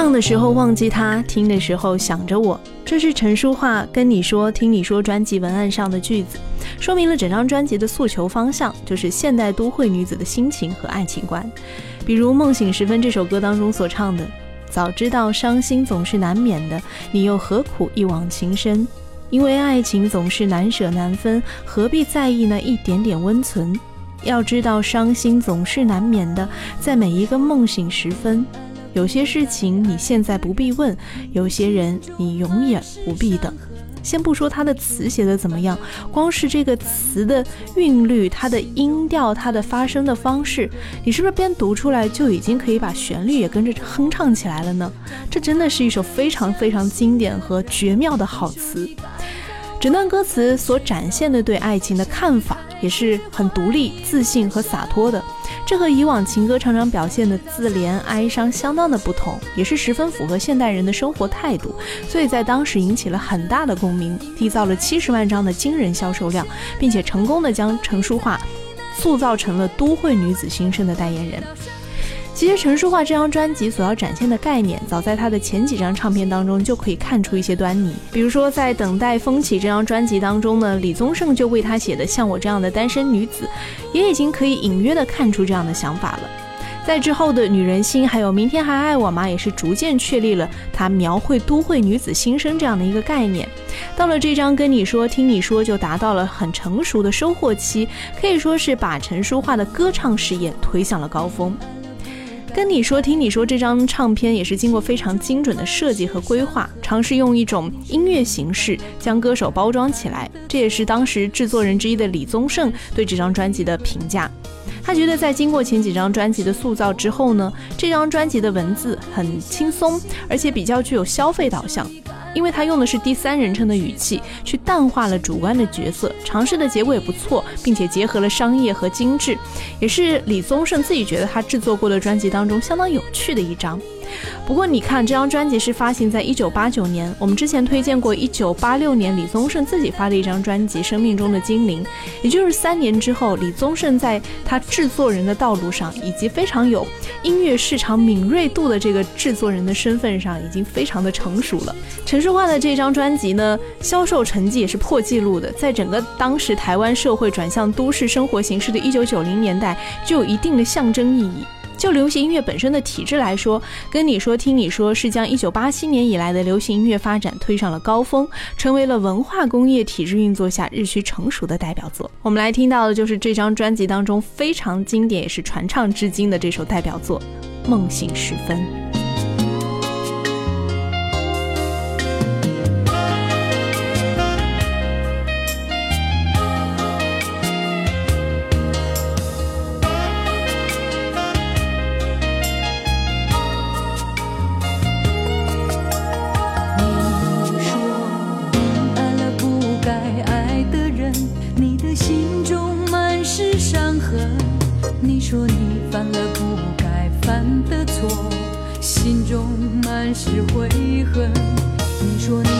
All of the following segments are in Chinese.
唱的时候忘记他，听的时候想着我。这是陈淑桦跟你说、听你说专辑文案上的句子，说明了整张专辑的诉求方向，就是现代都会女子的心情和爱情观。比如《梦醒时分》这首歌当中所唱的：“早知道伤心总是难免的，你又何苦一往情深？因为爱情总是难舍难分，何必在意那一点点温存？要知道伤心总是难免的，在每一个梦醒时分。”有些事情你现在不必问，有些人你永远不必等。先不说它的词写的怎么样，光是这个词的韵律、它的音调、它的发声的方式，你是不是边读出来就已经可以把旋律也跟着哼唱起来了呢？这真的是一首非常非常经典和绝妙的好词。整段歌词所展现的对爱情的看法，也是很独立、自信和洒脱的。这和以往情歌常常表现的自怜哀伤相当的不同，也是十分符合现代人的生活态度，所以在当时引起了很大的共鸣，缔造了七十万张的惊人销售量，并且成功的将陈淑桦塑造成了都会女子心声的代言人。其实陈淑桦这张专辑所要展现的概念，早在她的前几张唱片当中就可以看出一些端倪。比如说，在《等待风起》这张专辑当中呢，李宗盛就为她写的《像我这样的单身女子》，也已经可以隐约的看出这样的想法了。在之后的《女人心》还有《明天还爱我吗》，也是逐渐确立了她描绘都会女子心声这样的一个概念。到了这张《跟你说听你说》，就达到了很成熟的收获期，可以说是把陈淑桦的歌唱事业推向了高峰。跟你说，听你说，这张唱片也是经过非常精准的设计和规划，尝试用一种音乐形式将歌手包装起来。这也是当时制作人之一的李宗盛对这张专辑的评价。他觉得在经过前几张专辑的塑造之后呢，这张专辑的文字很轻松，而且比较具有消费导向。因为他用的是第三人称的语气，去淡化了主观的角色，尝试的结果也不错，并且结合了商业和精致，也是李宗盛自己觉得他制作过的专辑当中相当有趣的一张。不过你看，这张专辑是发行在一九八九年。我们之前推荐过一九八六年李宗盛自己发的一张专辑《生命中的精灵》，也就是三年之后，李宗盛在他制作人的道路上，以及非常有音乐市场敏锐度的这个制作人的身份上，已经非常的成熟了。陈淑桦的这张专辑呢，销售成绩也是破纪录的，在整个当时台湾社会转向都市生活形式的一九九零年代，就有一定的象征意义。就流行音乐本身的体制来说，跟你说听你说是将一九八七年以来的流行音乐发展推上了高峰，成为了文化工业体制运作下日趋成熟的代表作。我们来听到的就是这张专辑当中非常经典也是传唱至今的这首代表作《梦醒时分》。中满是悔恨。你说你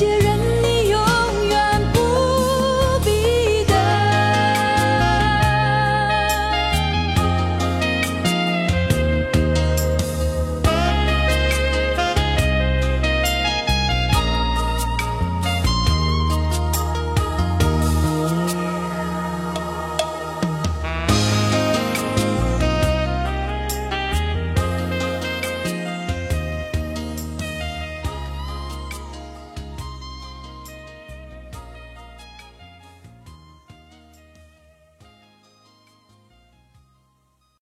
些人。